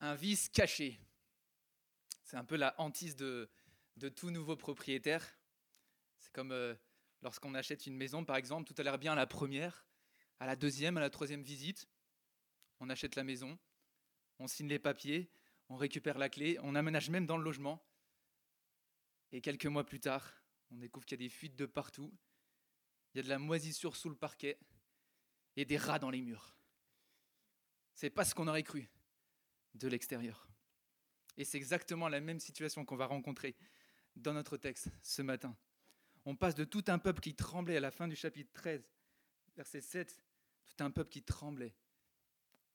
un vice caché. C'est un peu la hantise de, tout nouveau propriétaire. C'est comme euh, lorsqu'on achète une maison, par exemple, tout a l'air bien à la première, à la deuxième, à la troisième visite. On achète la maison, on signe les papiers, on récupère la clé, on aménage même dans le logement. Et quelques mois plus tard, on découvre qu'il y a des fuites de partout, il y a de la moisissure sous le parquet et des rats dans les murs. C'est pas ce qu'on aurait cru de l'extérieur. Et c'est exactement la même situation qu'on va rencontrer dans notre texte ce matin. On passe de tout un peuple qui tremblait à la fin du chapitre 13, verset 7, tout un peuple qui tremblait.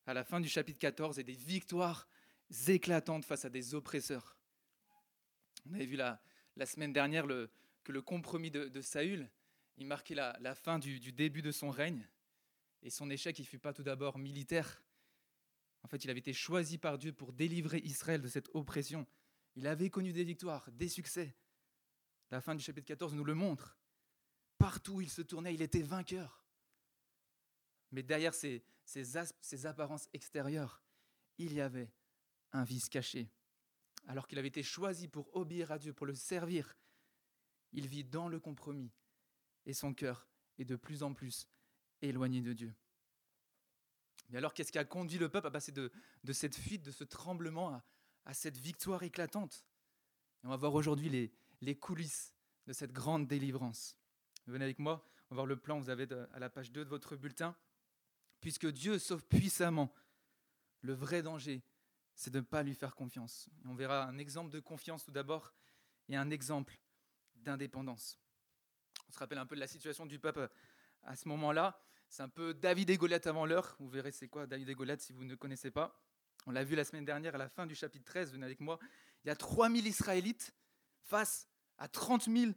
À la fin du chapitre 14, et des victoires éclatantes face à des oppresseurs. On avait vu la, la semaine dernière que le compromis de, Saül, il marquait la, fin du, du, début de son règne. Et son échec, il ne fut pas tout d'abord militaire, en fait, il avait été choisi par Dieu pour délivrer Israël de cette oppression. Il avait connu des victoires, des succès. La fin du chapitre 14 nous le montre. Partout où il se tournait, il était vainqueur. Mais derrière ces, ces, apparences extérieures, il y avait un vice caché. Alors qu'il avait été choisi pour obéir à Dieu, pour le servir, il vit dans le compromis et son cœur est de plus en plus éloigné de Dieu. Mais alors, qu'est-ce qui a conduit le peuple à passer de, cette fuite, de ce tremblement à, cette victoire éclatante? On va voir aujourd'hui les, les coulisses de cette grande délivrance. Venez avec moi, on va voir le plan, vous avez à la page 2 de votre bulletin. Puisque Dieu sauve puissamment, le vrai danger, c'est de ne pas lui faire confiance. on verra un exemple de confiance tout d'abord et un exemple d'indépendance. On se rappelle un peu de la situation du peuple à ce moment-là. C'est un peu David et Goliath avant l'heure. Vous verrez c'est quoi David et Goliath si vous ne connaissez pas. On l'a vu la semaine dernière à la fin du chapitre 13, venez avec moi. Il y a 3000 Israélites face à 30 000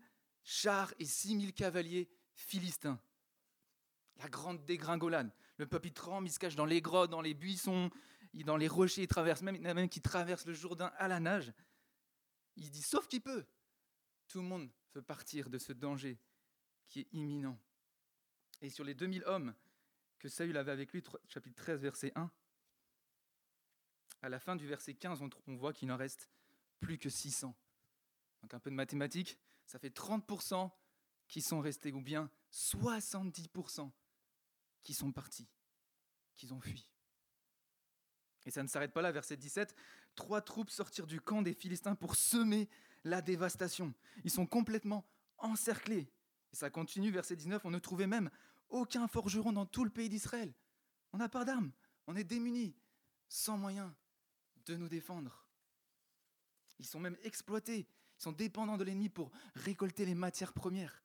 chars et 6 000 cavaliers philistins. La grande dégringolade. Le peuple il tremble, il se cache dans les grottes, dans les buissons, dans les rochers, il traverse même, il y même qui traverse le Jourdain à la nage. Il dit sauf qu'il peut. Tout le monde veut partir de ce danger qui est imminent. Et sur les 2000 hommes que Saül avait avec lui, chapitre 13, verset 1, à la fin du verset 15, on voit qu'il n'en reste plus que 600. Donc un peu de mathématiques, ça fait 30% qui sont restés, ou bien 70% qui sont partis, qui ont fui. Et ça ne s'arrête pas là, verset 17. Trois troupes sortirent du camp des Philistins pour semer la dévastation. Ils sont complètement encerclés. Et ça continue, verset 19, on ne trouvait même aucun forgeron dans tout le pays d'Israël. On n'a pas d'armes, on est démunis, sans moyen de nous défendre. Ils sont même exploités, ils sont dépendants de l'ennemi pour récolter les matières premières.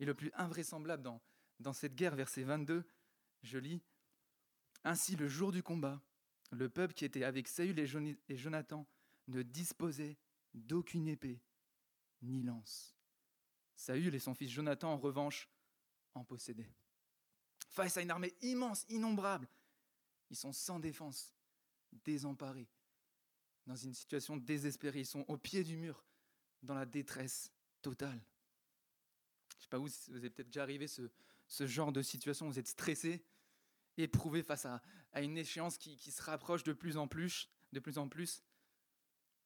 Et le plus invraisemblable dans, dans cette guerre, verset 22, je lis, Ainsi le jour du combat, le peuple qui était avec Saül et Jonathan ne disposait d'aucune épée ni lance. Saül et son fils Jonathan, en revanche, en possédaient. Face à une armée immense, innombrable, ils sont sans défense, désemparés, dans une situation désespérée. Ils sont au pied du mur, dans la détresse totale. Je ne sais pas où vous avez peut-être déjà arrivé ce, genre de situation, vous êtes stressé, éprouvé face à, une échéance qui, qui, se rapproche de plus en plus, de plus en plus.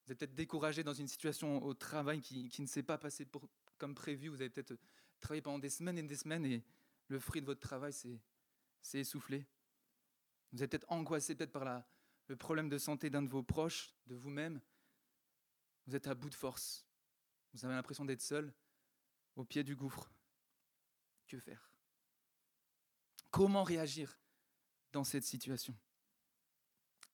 Vous êtes peut-être découragé dans une situation au travail qui, qui ne s'est pas passée pour, comme prévu. Vous avez peut-être travaillé pendant des semaines et des semaines et le fruit de votre travail s'est essoufflé. Vous êtes peut-être angoissé peut-être par la, le problème de santé d'un de vos proches, de vous-même. Vous êtes à bout de force. Vous avez l'impression d'être seul au pied du gouffre. Que faire? Comment réagir dans cette situation?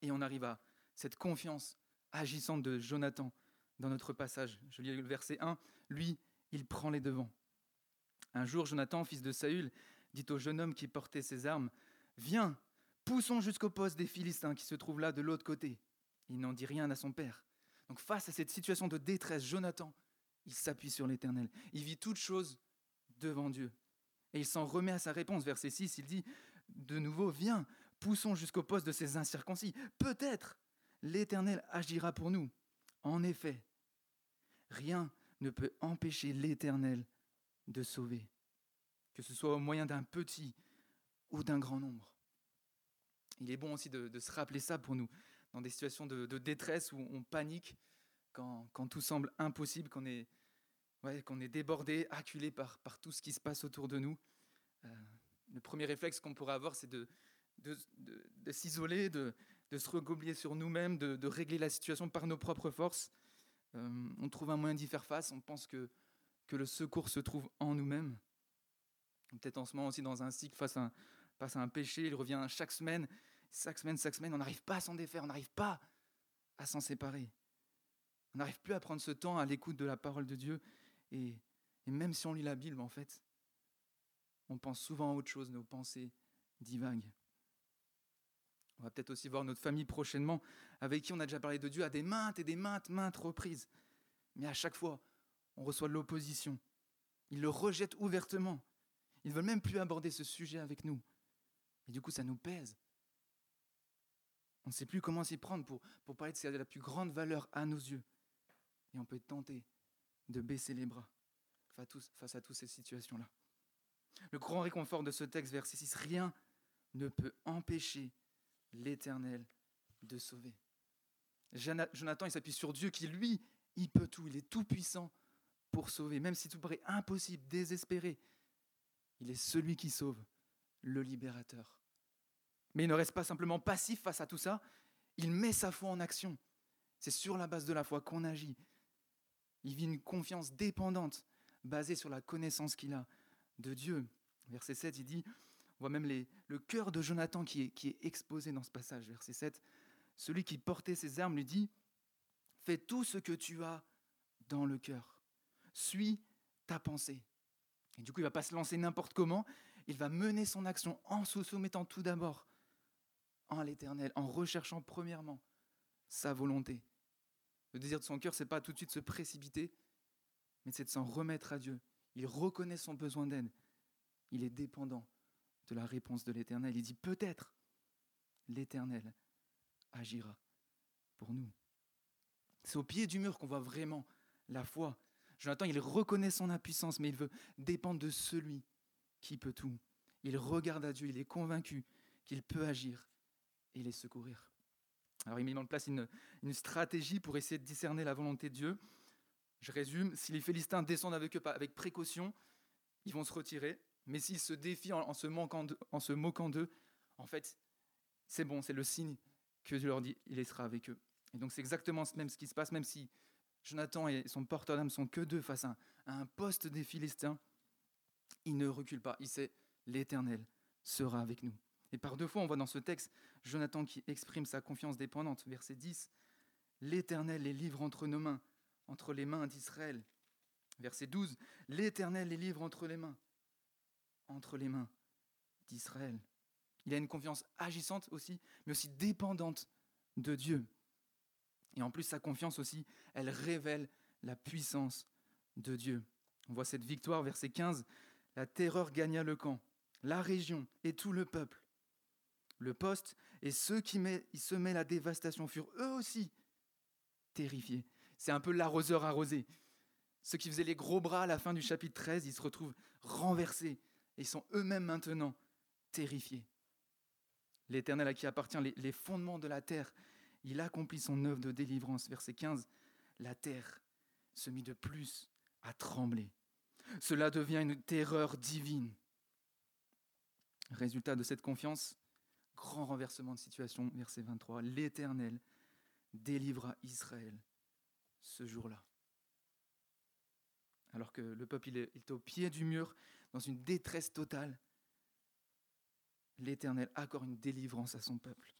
Et on arrive à cette confiance agissante de Jonathan dans notre passage. Je lis le verset 1. Lui, il prend les devants. Un jour, Jonathan, fils de Saül, dit au jeune homme qui portait ses armes, Viens, poussons jusqu'au poste des Philistins qui se trouve là de l'autre côté. Il n'en dit rien à son père. Donc face à cette situation de détresse, Jonathan, il s'appuie sur l'Éternel. Il vit toute chose devant Dieu. Et il s'en remet à sa réponse. Verset 6, il dit de nouveau, Viens, poussons jusqu'au poste de ces incirconcis. Peut-être l'Éternel agira pour nous. En effet, rien ne peut empêcher l'Éternel de sauver, que ce soit au moyen d'un petit ou d'un grand nombre. Il est bon aussi de, se rappeler ça pour nous, dans des situations de, détresse où on panique, quand, tout semble impossible, qu'on est, qu'on est débordé, acculé par, tout ce qui se passe autour de nous. Euh, le premier réflexe qu'on pourrait avoir, c'est de, s'isoler, de, se regoblier sur nous-mêmes, de, régler la situation par nos propres forces. Euh, on trouve un moyen d'y faire face, on pense que, le secours se trouve en nous-mêmes. Peut-être en ce moment aussi dans un cycle face à face à un péché, il revient chaque semaine, chaque semaine, chaque semaine, on n'arrive pas à s'en défaire, on n'arrive pas à s'en séparer. On n'arrive plus à prendre ce temps à l'écoute de la parole de Dieu. Et, même si on lit la Bible, en fait, on pense souvent à autre chose, nos pensées divaguent. On va peut-être aussi voir notre famille prochainement, avec qui on a déjà parlé de Dieu à des maintes et des maintes, maintes reprises. Mais à chaque fois, on reçoit de l'opposition. Ils le rejettent ouvertement. Ils ne veulent même plus aborder ce sujet avec nous. Et du coup, ça nous pèse. On ne sait plus comment s'y prendre pour, pour parler de ce qui a la plus grande valeur à nos yeux. Et on peut être tenté de baisser les bras face à, toutes ces situations-là. Le grand réconfort de ce texte, verset 6, rien ne peut empêcher l'Éternel de sauver. Jonathan, il s'appuie sur Dieu qui, lui, il peut tout, il est tout puissant pour sauver, même si tout paraît impossible, désespéré. Il est celui qui sauve, le libérateur. Mais il ne reste pas simplement passif face à tout ça, il met sa foi en action. C'est sur la base de la foi qu'on agit. Il vit une confiance dépendante, basée sur la connaissance qu'il a de Dieu. Verset 7, il dit, on voit même le cœur de Jonathan qui est, qui est exposé dans ce passage. Verset 7, celui qui portait ses armes lui dit, fais tout ce que tu as dans le cœur. Suis ta pensée. Et du coup, il ne va pas se lancer n'importe comment, il va mener son action en se soumettant tout d'abord en l'Éternel, en recherchant premièrement sa volonté. Le désir de son cœur, c'est pas tout de suite se précipiter, mais c'est de s'en remettre à Dieu. Il reconnaît son besoin d'aide. Il est dépendant de la réponse de l'Éternel. Il dit peut-être l'Éternel agira pour nous. C'est au pied du mur qu'on voit vraiment la foi. Jonathan, il reconnaît son impuissance, mais il veut dépendre de celui qui peut tout. Il regarde à Dieu, il est convaincu qu'il peut agir et les secourir. Alors il met en place une, stratégie pour essayer de discerner la volonté de Dieu. Je résume, si les Philistins descendent avec eux avec précaution, ils vont se retirer. Mais s'ils se défient en, se, moquant d'eux, en fait, c'est bon, c'est le signe que Dieu leur dit, il sera avec eux. Et donc c'est exactement même ce qui se passe, même si Jonathan et son porteur d'âme sont que deux face à un poste des Philistins, il ne recule pas. Il sait, l'Éternel sera avec nous. Et par deux fois, on voit dans ce texte Jonathan qui exprime sa confiance dépendante. Verset 10, L'Éternel les livre entre nos mains, entre les mains d'Israël. Verset 12, L'Éternel les livre entre les mains, entre les mains d'Israël. Il a une confiance agissante aussi, mais aussi dépendante de Dieu. Et en plus, sa confiance aussi, elle révèle la puissance de Dieu. On voit cette victoire, verset 15, la terreur gagna le camp, la région et tout le peuple. Le poste et ceux qui semaient la dévastation furent eux aussi terrifiés. C'est un peu l'arroseur arrosé. Ceux qui faisaient les gros bras à la fin du chapitre 13, ils se retrouvent renversés et ils sont eux-mêmes maintenant terrifiés. L'Éternel à qui appartient les fondements de la terre, il accomplit son œuvre de délivrance. Verset 15, la terre se mit de plus à trembler. Cela devient une terreur divine. Résultat de cette confiance, grand renversement de situation, verset 23. L'Éternel délivra Israël ce jour-là. Alors que le peuple est, au pied du mur, dans une détresse totale, l'Éternel accorde une délivrance à son peuple.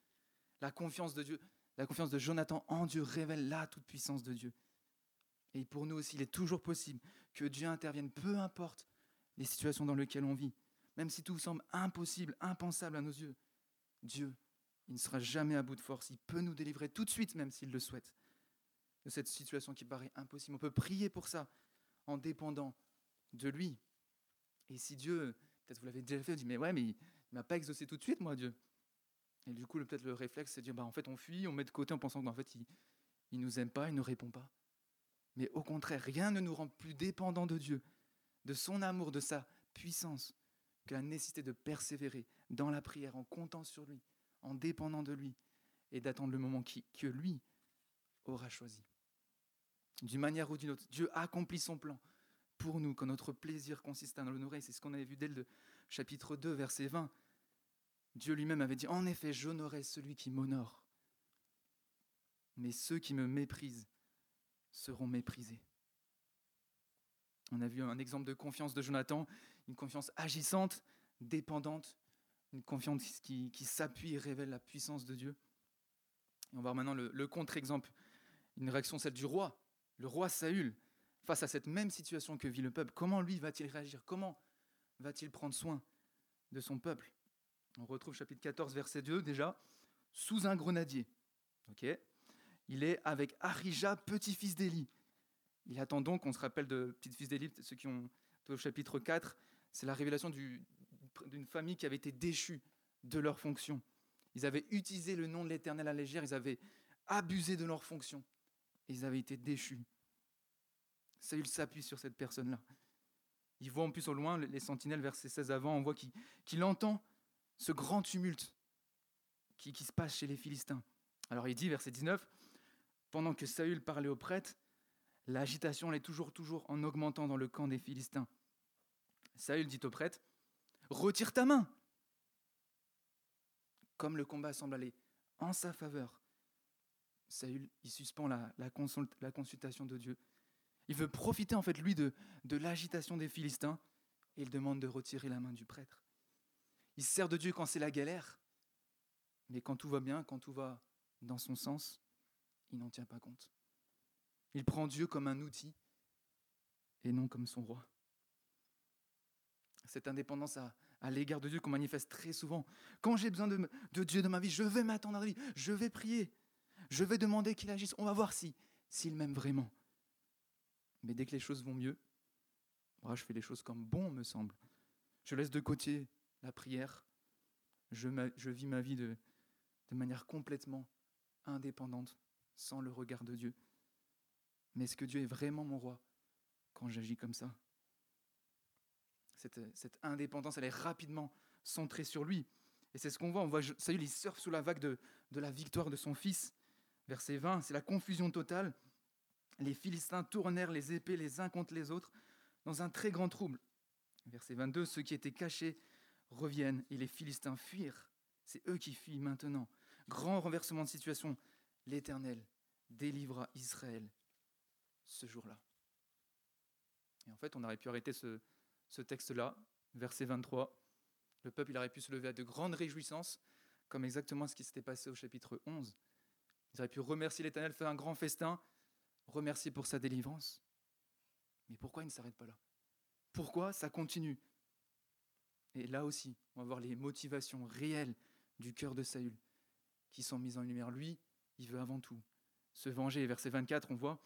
La confiance de Dieu, la confiance de Jonathan en Dieu révèle la toute-puissance de Dieu. Et pour nous aussi, il est toujours possible que Dieu intervienne, peu importe les situations dans lesquelles on vit, même si tout semble impossible, impensable à nos yeux. Dieu, il ne sera jamais à bout de force. Il peut nous délivrer tout de suite, même s'il le souhaite, de cette situation qui paraît impossible. On peut prier pour ça en dépendant de lui. Et si Dieu, peut-être vous l'avez déjà fait, vous dites, mais ouais, mais il ne m'a pas exaucé tout de suite, moi, Dieu. Et du coup, peut-être le réflexe, c'est de dire, bah, en fait, on fuit, on met de côté en pensant qu'en fait, il ne nous aime pas, il ne répond pas. Mais au contraire, rien ne nous rend plus dépendants de Dieu, de son amour, de sa puissance, que la nécessité de persévérer dans la prière, en comptant sur lui, en dépendant de lui, et d'attendre le moment que lui aura choisi. D'une manière ou d'une autre, Dieu accomplit son plan pour nous, quand notre plaisir consiste à l'honorer. C'est ce qu'on avait vu dès le chapitre 2, verset 20. Dieu lui-même avait dit, en effet, j'honorerai celui qui m'honore, mais ceux qui me méprisent seront méprisés. On a vu un exemple de confiance de Jonathan, une confiance agissante, dépendante, une confiance qui, s'appuie et révèle la puissance de Dieu. on va voir maintenant le, contre-exemple, une réaction, celle du roi, le roi Saül, face à cette même situation que vit le peuple. Comment lui va-t-il réagir? Comment va-t-il prendre soin de son peuple? On retrouve chapitre 14, verset 2 déjà, sous un grenadier. il est avec Arija, petit-fils d'Élie. Il attend donc, on se rappelle de petit-fils d'Élie, ceux qui ont au chapitre 4, c'est la révélation d'une famille qui avait été déchue de leur fonction. Ils avaient utilisé le nom de l'Éternel à légère, ils avaient abusé de leur fonction, ils avaient été déchus. Saül s'appuie sur cette personne-là. Il voit en plus au loin les sentinelles, verset 16 avant, on voit qu'il entend ce grand tumulte qui, se passe chez les Philistins. Alors il dit, verset 19, pendant que Saül parlait aux prêtres, l'agitation allait toujours, toujours en augmentant dans le camp des Philistins. Saül dit aux prêtres, Retire ta main Comme le combat semble aller en sa faveur, Saül il suspend la, consultation de Dieu. Il veut profiter en fait, lui, de, de l'agitation des Philistins et il demande de retirer la main du prêtre. Il sert de Dieu quand c'est la galère, mais quand tout va bien, quand tout va dans son sens, il n'en tient pas compte. Il prend Dieu comme un outil et non comme son roi. Cette indépendance à, l'égard de Dieu qu'on manifeste très souvent. Quand j'ai besoin de, Dieu dans ma vie, je vais m'attendre à lui, je vais prier, je vais demander qu'il agisse. On va voir si s'il m'aime vraiment. Mais dès que les choses vont mieux, moi, je fais les choses comme bon me semble. Je laisse de côté la prière. Je, je vis ma vie de, de manière complètement indépendante sans le regard de Dieu. Mais est-ce que Dieu est vraiment mon roi quand j'agis comme ça? Cette, indépendance, elle est rapidement centrée sur lui. Et c'est ce qu'on voit. On voit Saül, il surfe sous la vague de, de la victoire de son fils. Verset 20, c'est la confusion totale. Les Philistins tournèrent les épées les uns contre les autres dans un très grand trouble. Verset 22, ceux qui étaient cachés reviennent et les Philistins fuirent. C'est eux qui fuient maintenant. Grand renversement de situation l'Éternel délivra Israël ce jour-là. Et en fait, on aurait pu arrêter ce, texte-là, verset 23. Le peuple aurait pu se lever à de grandes réjouissances, comme exactement ce qui s'était passé au chapitre 11. Ils auraient pu remercier l'Éternel, faire un grand festin, remercier pour sa délivrance. Mais pourquoi il ne s'arrête pas là? Pourquoi ça continue? Et là aussi, on va voir les motivations réelles du cœur de Saül qui sont mises en lumière. Lui, il veut avant tout se venger. Verset 24, on voit,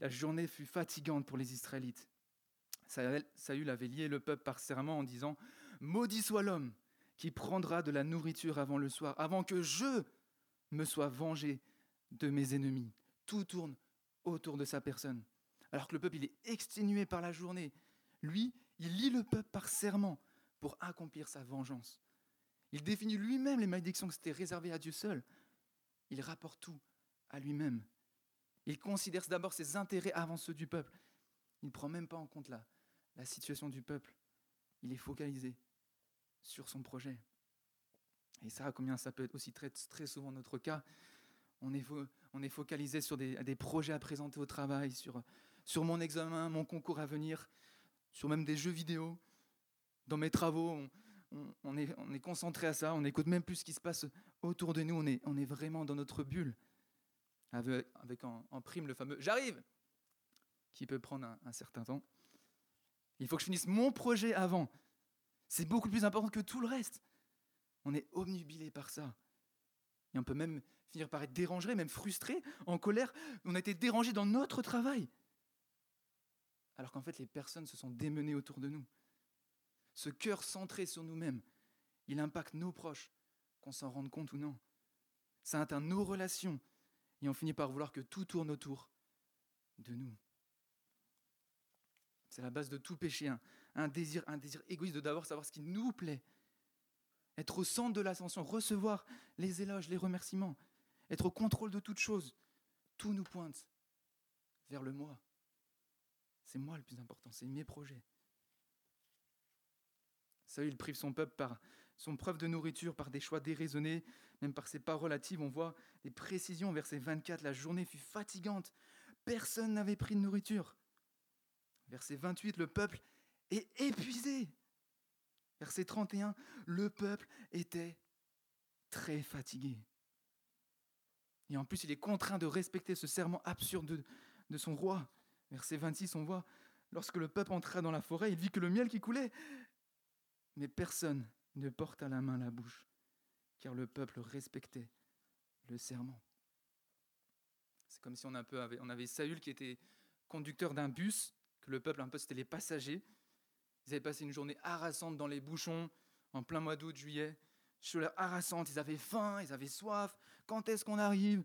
la journée fut fatigante pour les Israélites. Saül avait lié le peuple par serment en disant, Maudit soit l'homme qui prendra de la nourriture avant le soir, avant que je me sois vengé de mes ennemis. Tout tourne autour de sa personne. Alors que le peuple il est exténué par la journée, lui, il lie le peuple par serment pour accomplir sa vengeance. Il définit lui-même les malédictions que c'était réservé à Dieu seul il rapporte tout à lui-même. Il considère d'abord ses intérêts avant ceux du peuple. Il ne prend même pas en compte la situation du peuple. Il est focalisé sur son projet. Et ça, combien ça peut être aussi très, souvent notre cas. On est, focalisé sur des, projets à présenter au travail, sur, mon examen, mon concours à venir, sur même des jeux vidéo. Dans mes travaux, on, est, on est concentré à ça, on n'écoute même plus ce qui se passe autour de nous, on est vraiment dans notre bulle. Avec, en, prime le fameux J'arrive qui peut prendre un, certain temps. Il faut que je finisse mon projet avant. C'est beaucoup plus important que tout le reste. On est omnubilé par ça. Et on peut même finir par être dérangé, même frustré, en colère. On a été dérangé dans notre travail. Alors qu'en fait, les personnes se sont démenées autour de nous. Ce cœur centré sur nous-mêmes, il impacte nos proches, qu'on s'en rende compte ou non. Ça atteint nos relations et on finit par vouloir que tout tourne autour de nous. C'est la base de tout péché, un, désir, un désir égoïste de d'abord savoir ce qui nous plaît, être au centre de l'ascension, recevoir les éloges, les remerciements. être au contrôle de toute chose. Tout nous pointe vers le moi. C'est moi le plus important, c'est mes projets. Ça, il prive son peuple par son preuve de nourriture, par des choix déraisonnés, même par ses paroles hâtives. On voit des précisions, verset 24, la journée fut fatigante, personne n'avait pris de nourriture. Verset 28, le peuple est épuisé. Verset 31, le peuple était très fatigué. Et en plus, il est contraint de respecter ce serment absurde de, son roi. Verset 26, on voit, lorsque le peuple entra dans la forêt, il vit que le miel qui coulait, mais personne ne porta la main la bouche, car le peuple respectait le serment. C'est comme si on, avait, on avait Saül qui était conducteur d'un bus, que le peuple un peu c'était les passagers. Ils avaient passé une journée harassante dans les bouchons, en plein mois d'août, juillet. Chaleur harassante, ils avaient faim, ils avaient soif. Quand est-ce qu'on arrive?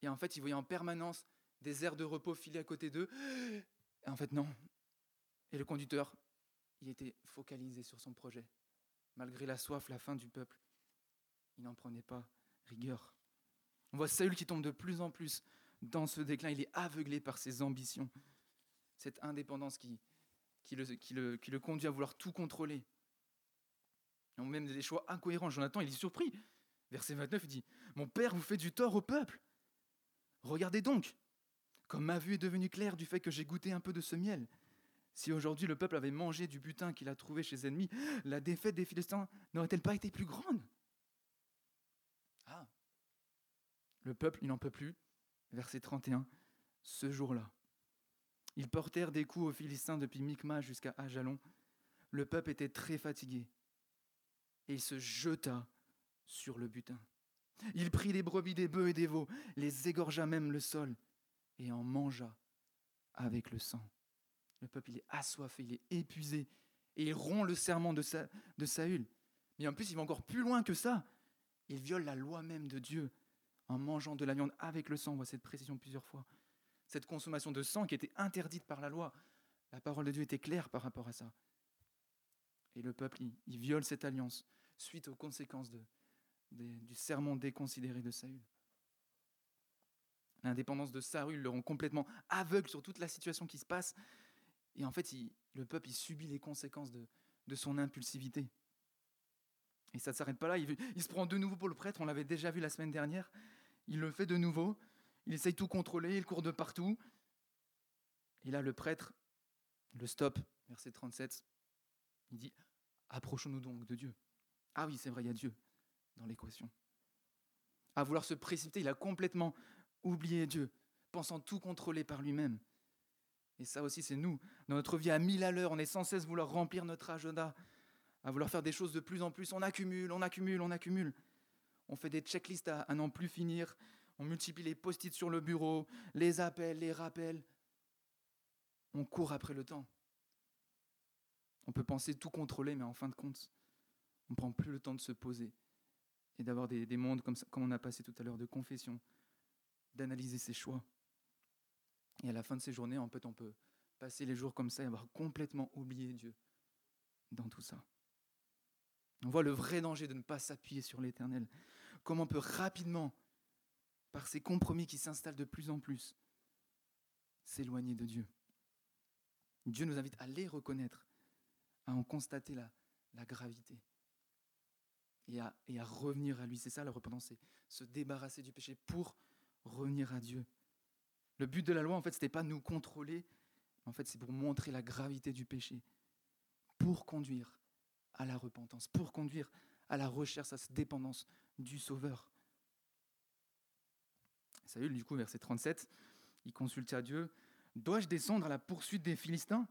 Et en fait, ils voyaient en permanence des aires de repos filées à côté d'eux. Et en fait, non. Et le conducteur, il était focalisé sur son projet. Malgré la soif, la faim du peuple, il n'en prenait pas rigueur. On voit Saül qui tombe de plus en plus dans ce déclin. Il est aveuglé par ses ambitions. Cette indépendance qui, qui, le, conduit à vouloir tout contrôler. Et même des choix incohérents. Jonathan, il est surpris. Verset 29, il dit Mon père vous fait du tort au peuple. Regardez donc, comme ma vue est devenue claire du fait que j'ai goûté un peu de ce miel. Si aujourd'hui le peuple avait mangé du butin qu'il a trouvé chez ennemis, la défaite des Philistins n'aurait-elle pas été plus grande? Ah Le peuple, il n'en peut plus. Verset 31. Ce jour-là, ils portèrent des coups aux Philistins depuis Micma jusqu'à Ajalon. Le peuple était très fatigué et il se jeta sur le butin. Il prit des brebis, des bœufs et des veaux, les égorgea même le sol et en mangea avec le sang. Le peuple, est assoiffé, il est épuisé, et il rompt le serment de, de Saül. Mais en plus, il va encore plus loin que ça. Il viole la loi même de Dieu en mangeant de la viande avec le sang. On voit cette précision plusieurs fois. Cette consommation de sang qui était interdite par la loi. La parole de Dieu était claire par rapport à ça. Et le peuple, il, viole cette alliance suite aux conséquences du serment déconsidéré de Saül. L'indépendance de Saül le rend complètement aveugle sur toute la situation qui se passe. Et en fait, le peuple, il subit les conséquences de, son impulsivité. Et ça ne s'arrête pas là. Il, il, se prend de nouveau pour le prêtre. On l'avait déjà vu la semaine dernière. Il le fait de nouveau. Il essaye tout contrôler. Il court de partout. Et là, le prêtre le stop. Verset 37. Il dit Approchons-nous donc de Dieu. Ah oui, c'est vrai, il y a Dieu dans l'équation. À vouloir se précipiter, il a complètement oublié Dieu, pensant tout contrôler par lui-même. Et ça aussi, c'est nous. Dans notre vie à mille à l'heure, on est sans cesse vouloir remplir notre agenda, à vouloir faire des choses de plus en plus. On accumule, on accumule, on accumule. On fait des checklists à, à n'en plus finir. On multiplie les post-it sur le bureau, les appels, les rappels. On court après le temps. On peut penser tout contrôler, mais en fin de compte, on ne prend plus le temps de se poser et d'avoir des, des mondes comme on a passé tout à l'heure de confession, d'analyser ses choix. Et à la fin de ces journées, en fait, on peut passer les jours comme ça et avoir complètement oublié Dieu dans tout ça. On voit le vrai danger de ne pas s'appuyer sur l'Éternel. Comment on peut rapidement, par ces compromis qui s'installent de plus en plus, s'éloigner de Dieu. Dieu nous invite à les reconnaître, à en constater la, gravité et à, et à revenir à lui. C'est ça la repentance, c'est se débarrasser du péché pour revenir à Dieu. Le but de la loi, en fait, ce n'était pas nous contrôler, en fait, c'est pour montrer la gravité du péché, pour conduire à la repentance, pour conduire à la recherche, à cette dépendance du Sauveur. Saül, du coup, verset 37, il consulte à Dieu Dois-je descendre à la poursuite des Philistins?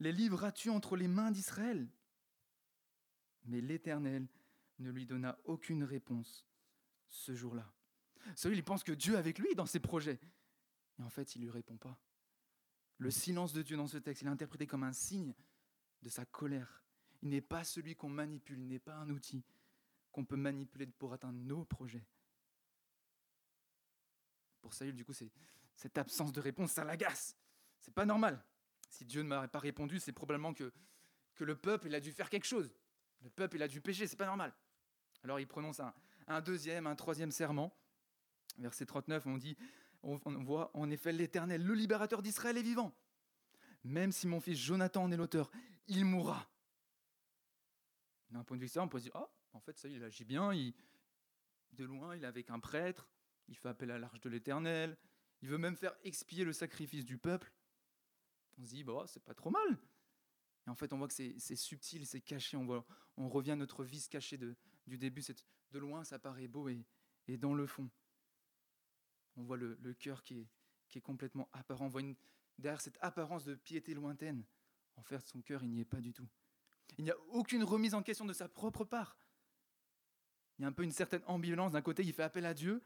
Les livreras-tu entre les mains d'Israël? Mais l'Éternel ne lui donna aucune réponse ce jour-là. Saül, il pense que Dieu est avec lui dans ses projets. Et en fait, il ne lui répond pas. Le silence de Dieu dans ce texte, il est interprété comme un signe de sa colère. Il n'est pas celui qu'on manipule, il n'est pas un outil qu'on peut manipuler pour atteindre nos projets. Pour Saül, du coup, cette absence de réponse, ça l'agace. C'est pas normal. Si Dieu ne m'aurait pas répondu, c'est probablement que, le peuple il a dû faire quelque chose. Le peuple a dû pécher, c'est pas normal. Alors il prononce un, deuxième, un troisième serment. Verset 39, on dit, on, voit en effet l'Éternel, le libérateur d'Israël est vivant. Même si mon fils Jonathan en est l'auteur, il mourra. D'un point de vue ça, on peut se dire, ah, en fait, ça, il agit bien, de loin, il est avec un prêtre, il fait appel à l'arche de l'Éternel, il veut même faire expier le sacrifice du peuple. On se dit, bah, c'est pas trop mal. Et en fait, on voit que c'est subtil, c'est caché. On, voit, on revient à notre vice caché de, du début. De loin, ça paraît beau, et, dans le fond, on voit le, cœur qui est, complètement apparent. On voit derrière cette apparence de piété lointaine, en fait, son cœur, il n'y est pas du tout. Il n'y a aucune remise en question de sa propre part. Il y a un peu une certaine ambivalence. D'un côté, il fait appel à Dieu,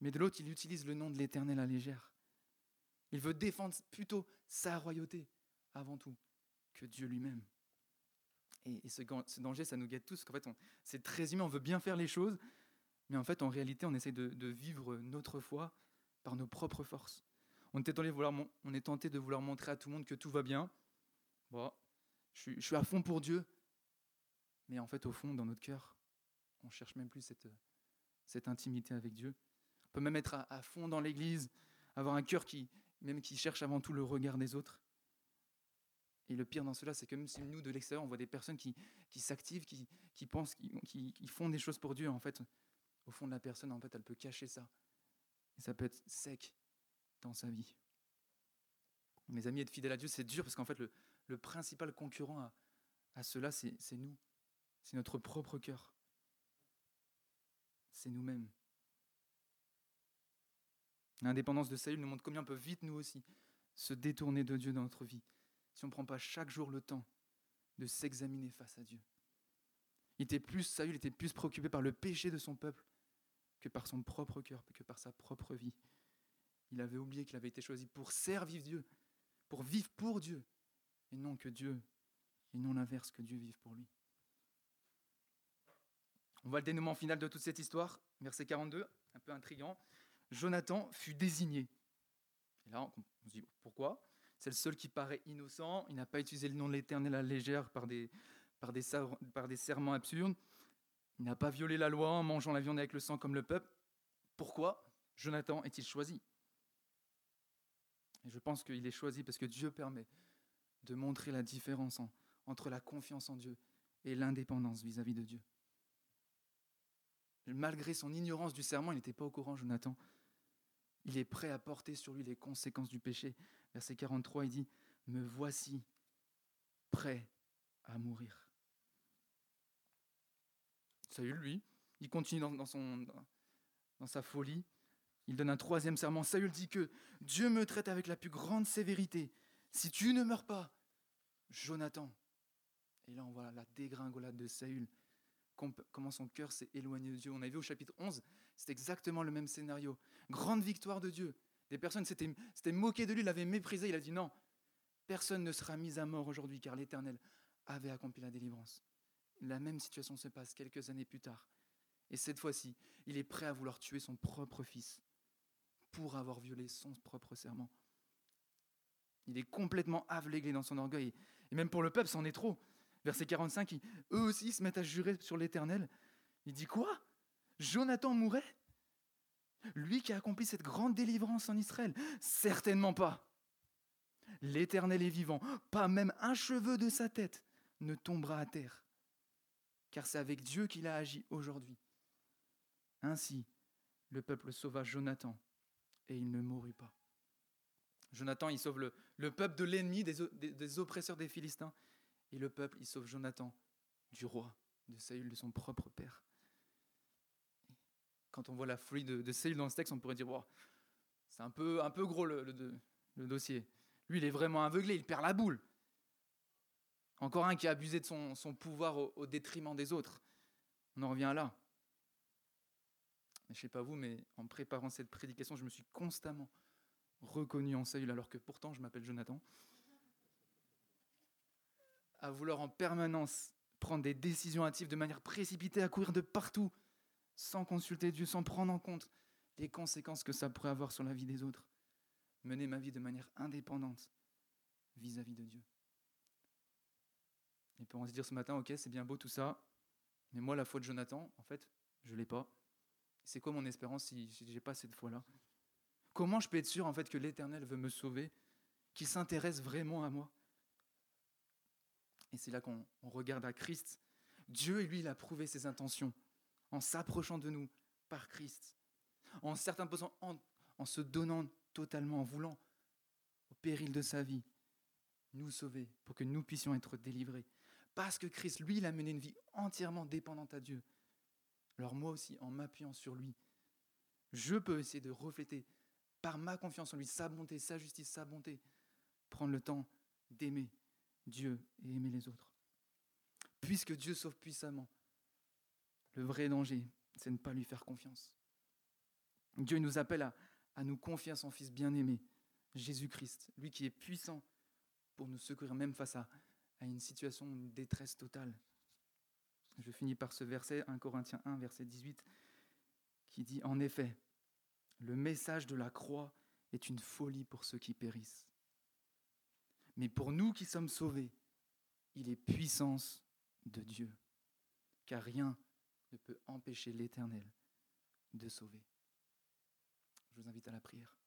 mais de l'autre, il utilise le nom de l'Éternel à légère. Il veut défendre plutôt sa royauté avant tout que Dieu lui-même. Et, ce, danger, ça nous guette tous. En fait, c'est très humain, on veut bien faire les choses, mais en fait, en réalité, on essaie de, vivre notre foi par nos propres forces. On est, tenté de vouloir, montrer à tout le monde que tout va bien. Bon, je suis à fond pour Dieu. Mais en fait, au fond, dans notre cœur, on cherche même plus cette intimité avec Dieu. On peut même être à, fond dans l'Église, avoir un cœur qui, même qui cherche avant tout le regard des autres. Et le pire dans cela, c'est que même si nous, de l'extérieur, on voit des personnes qui, qui s'activent, qui, qui, pensent, qui, qui, font des choses pour Dieu, en fait, au fond de la personne, en fait, elle peut cacher ça. Et ça peut être sec dans sa vie. Mes amis, être fidèle à Dieu, c'est dur parce qu'en fait, le, le principal concurrent à, à cela, c'est nous. C'est notre propre cœur. C'est nous-mêmes. L'indépendance de Saül nous montre combien on peut vite, nous aussi, se détourner de Dieu dans notre vie si on ne prend pas chaque jour le temps de s'examiner face à Dieu. Il était plus, Saül était plus préoccupé par le péché de son peuple que par son propre cœur, que par sa propre vie. Il avait oublié qu'il avait été choisi pour servir Dieu, pour vivre pour Dieu, et non que Dieu, et non l'inverse, que Dieu vive pour lui. On voit le dénouement final de toute cette histoire, verset 42, un peu intrigant. Jonathan fut désigné. Et là, on se dit pourquoi? C'est le seul qui paraît innocent. Il n'a pas utilisé le nom de l'Éternel à légère par des, serments absurdes. Il n'a pas violé la loi en mangeant la viande avec le sang comme le peuple. Pourquoi Jonathan est-il choisi? Je pense qu'il est choisi parce que Dieu permet de montrer la différence entre la confiance en Dieu et l'indépendance vis-à-vis de Dieu. Malgré son ignorance du serment, il n'était pas au courant, Jonathan. Il est prêt à porter sur lui les conséquences du péché. Verset 43, il dit, Me voici prêt à mourir. Saül, lui, il continue dans, son, dans sa folie. Il donne un troisième serment. Saül dit que Dieu me traite avec la plus grande sévérité. Si tu ne meurs pas, Jonathan. Et là, on voit la dégringolade de Saül comment son cœur s'est éloigné de Dieu. On a vu au chapitre 11, c'est exactement le même scénario. Grande victoire de Dieu. Des personnes s'étaient moquées de lui, l'avaient méprisé. Il a dit non, personne ne sera mis à mort aujourd'hui car l'Éternel avait accompli la délivrance. La même situation se passe quelques années plus tard. Et cette fois-ci, il est prêt à vouloir tuer son propre fils pour avoir violé son propre serment. Il est complètement avlégué dans son orgueil. Et même pour le peuple, c'en est trop. Verset 45, eux aussi se mettent à jurer sur l'Éternel. Il dit quoi? Jonathan mourrait Lui qui a accompli cette grande délivrance en Israël? Certainement pas. L'Éternel est vivant, pas même un cheveu de sa tête ne tombera à terre, car c'est avec Dieu qu'il a agi aujourd'hui. Ainsi, le peuple sauva Jonathan, et il ne mourut pas. Jonathan, il sauve le, peuple de l'ennemi, des oppresseurs des Philistins, et le peuple, il sauve Jonathan du roi, de Saül, de son propre père. Quand on voit la folie de, Saül dans ce texte, on pourrait dire c'est un peu, un peu gros le, dossier. Lui, il est vraiment aveuglé, il perd la boule. Encore un qui a abusé de son, son pouvoir au, détriment des autres. On en revient là. Je ne sais pas vous, mais en préparant cette prédication, je me suis constamment reconnu en Saül, alors que pourtant je m'appelle Jonathan à vouloir en permanence prendre des décisions hâtives de manière précipitée, à courir de partout, sans consulter Dieu, sans prendre en compte les conséquences que ça pourrait avoir sur la vie des autres. Mener ma vie de manière indépendante vis-à-vis de Dieu. Et pour se dire ce matin, ok, c'est bien beau tout ça, mais moi, la foi de Jonathan, en fait, je ne l'ai pas. C'est quoi mon espérance si je n'ai pas cette foi-là? Comment je peux être sûr en fait que l'Éternel veut me sauver, qu'il s'intéresse vraiment à moi? Et c'est là qu'on regarde à Christ. Dieu, lui, il a prouvé ses intentions en s'approchant de nous par Christ, en certains en, en se donnant totalement, en voulant, au péril de sa vie, nous sauver pour que nous puissions être délivrés. Parce que Christ, lui, il a mené une vie entièrement dépendante à Dieu. Alors moi aussi, en m'appuyant sur lui, je peux essayer de refléter par ma confiance en lui sa bonté, sa justice, sa bonté, prendre le temps d'aimer Dieu et aimer les autres. Puisque Dieu sauve puissamment, le vrai danger, c'est de ne pas lui faire confiance. Dieu nous appelle à, nous confier à son Fils bien-aimé, Jésus-Christ, lui qui est puissant pour nous secourir même face à, à une situation, une détresse totale. Je finis par ce verset, 1 Corinthiens 1, verset 18, qui dit En effet, le message de la croix est une folie pour ceux qui périssent. Mais pour nous qui sommes sauvés, il est puissance de Dieu, car rien ne peut empêcher l'Éternel de sauver. Je vous invite à la prière.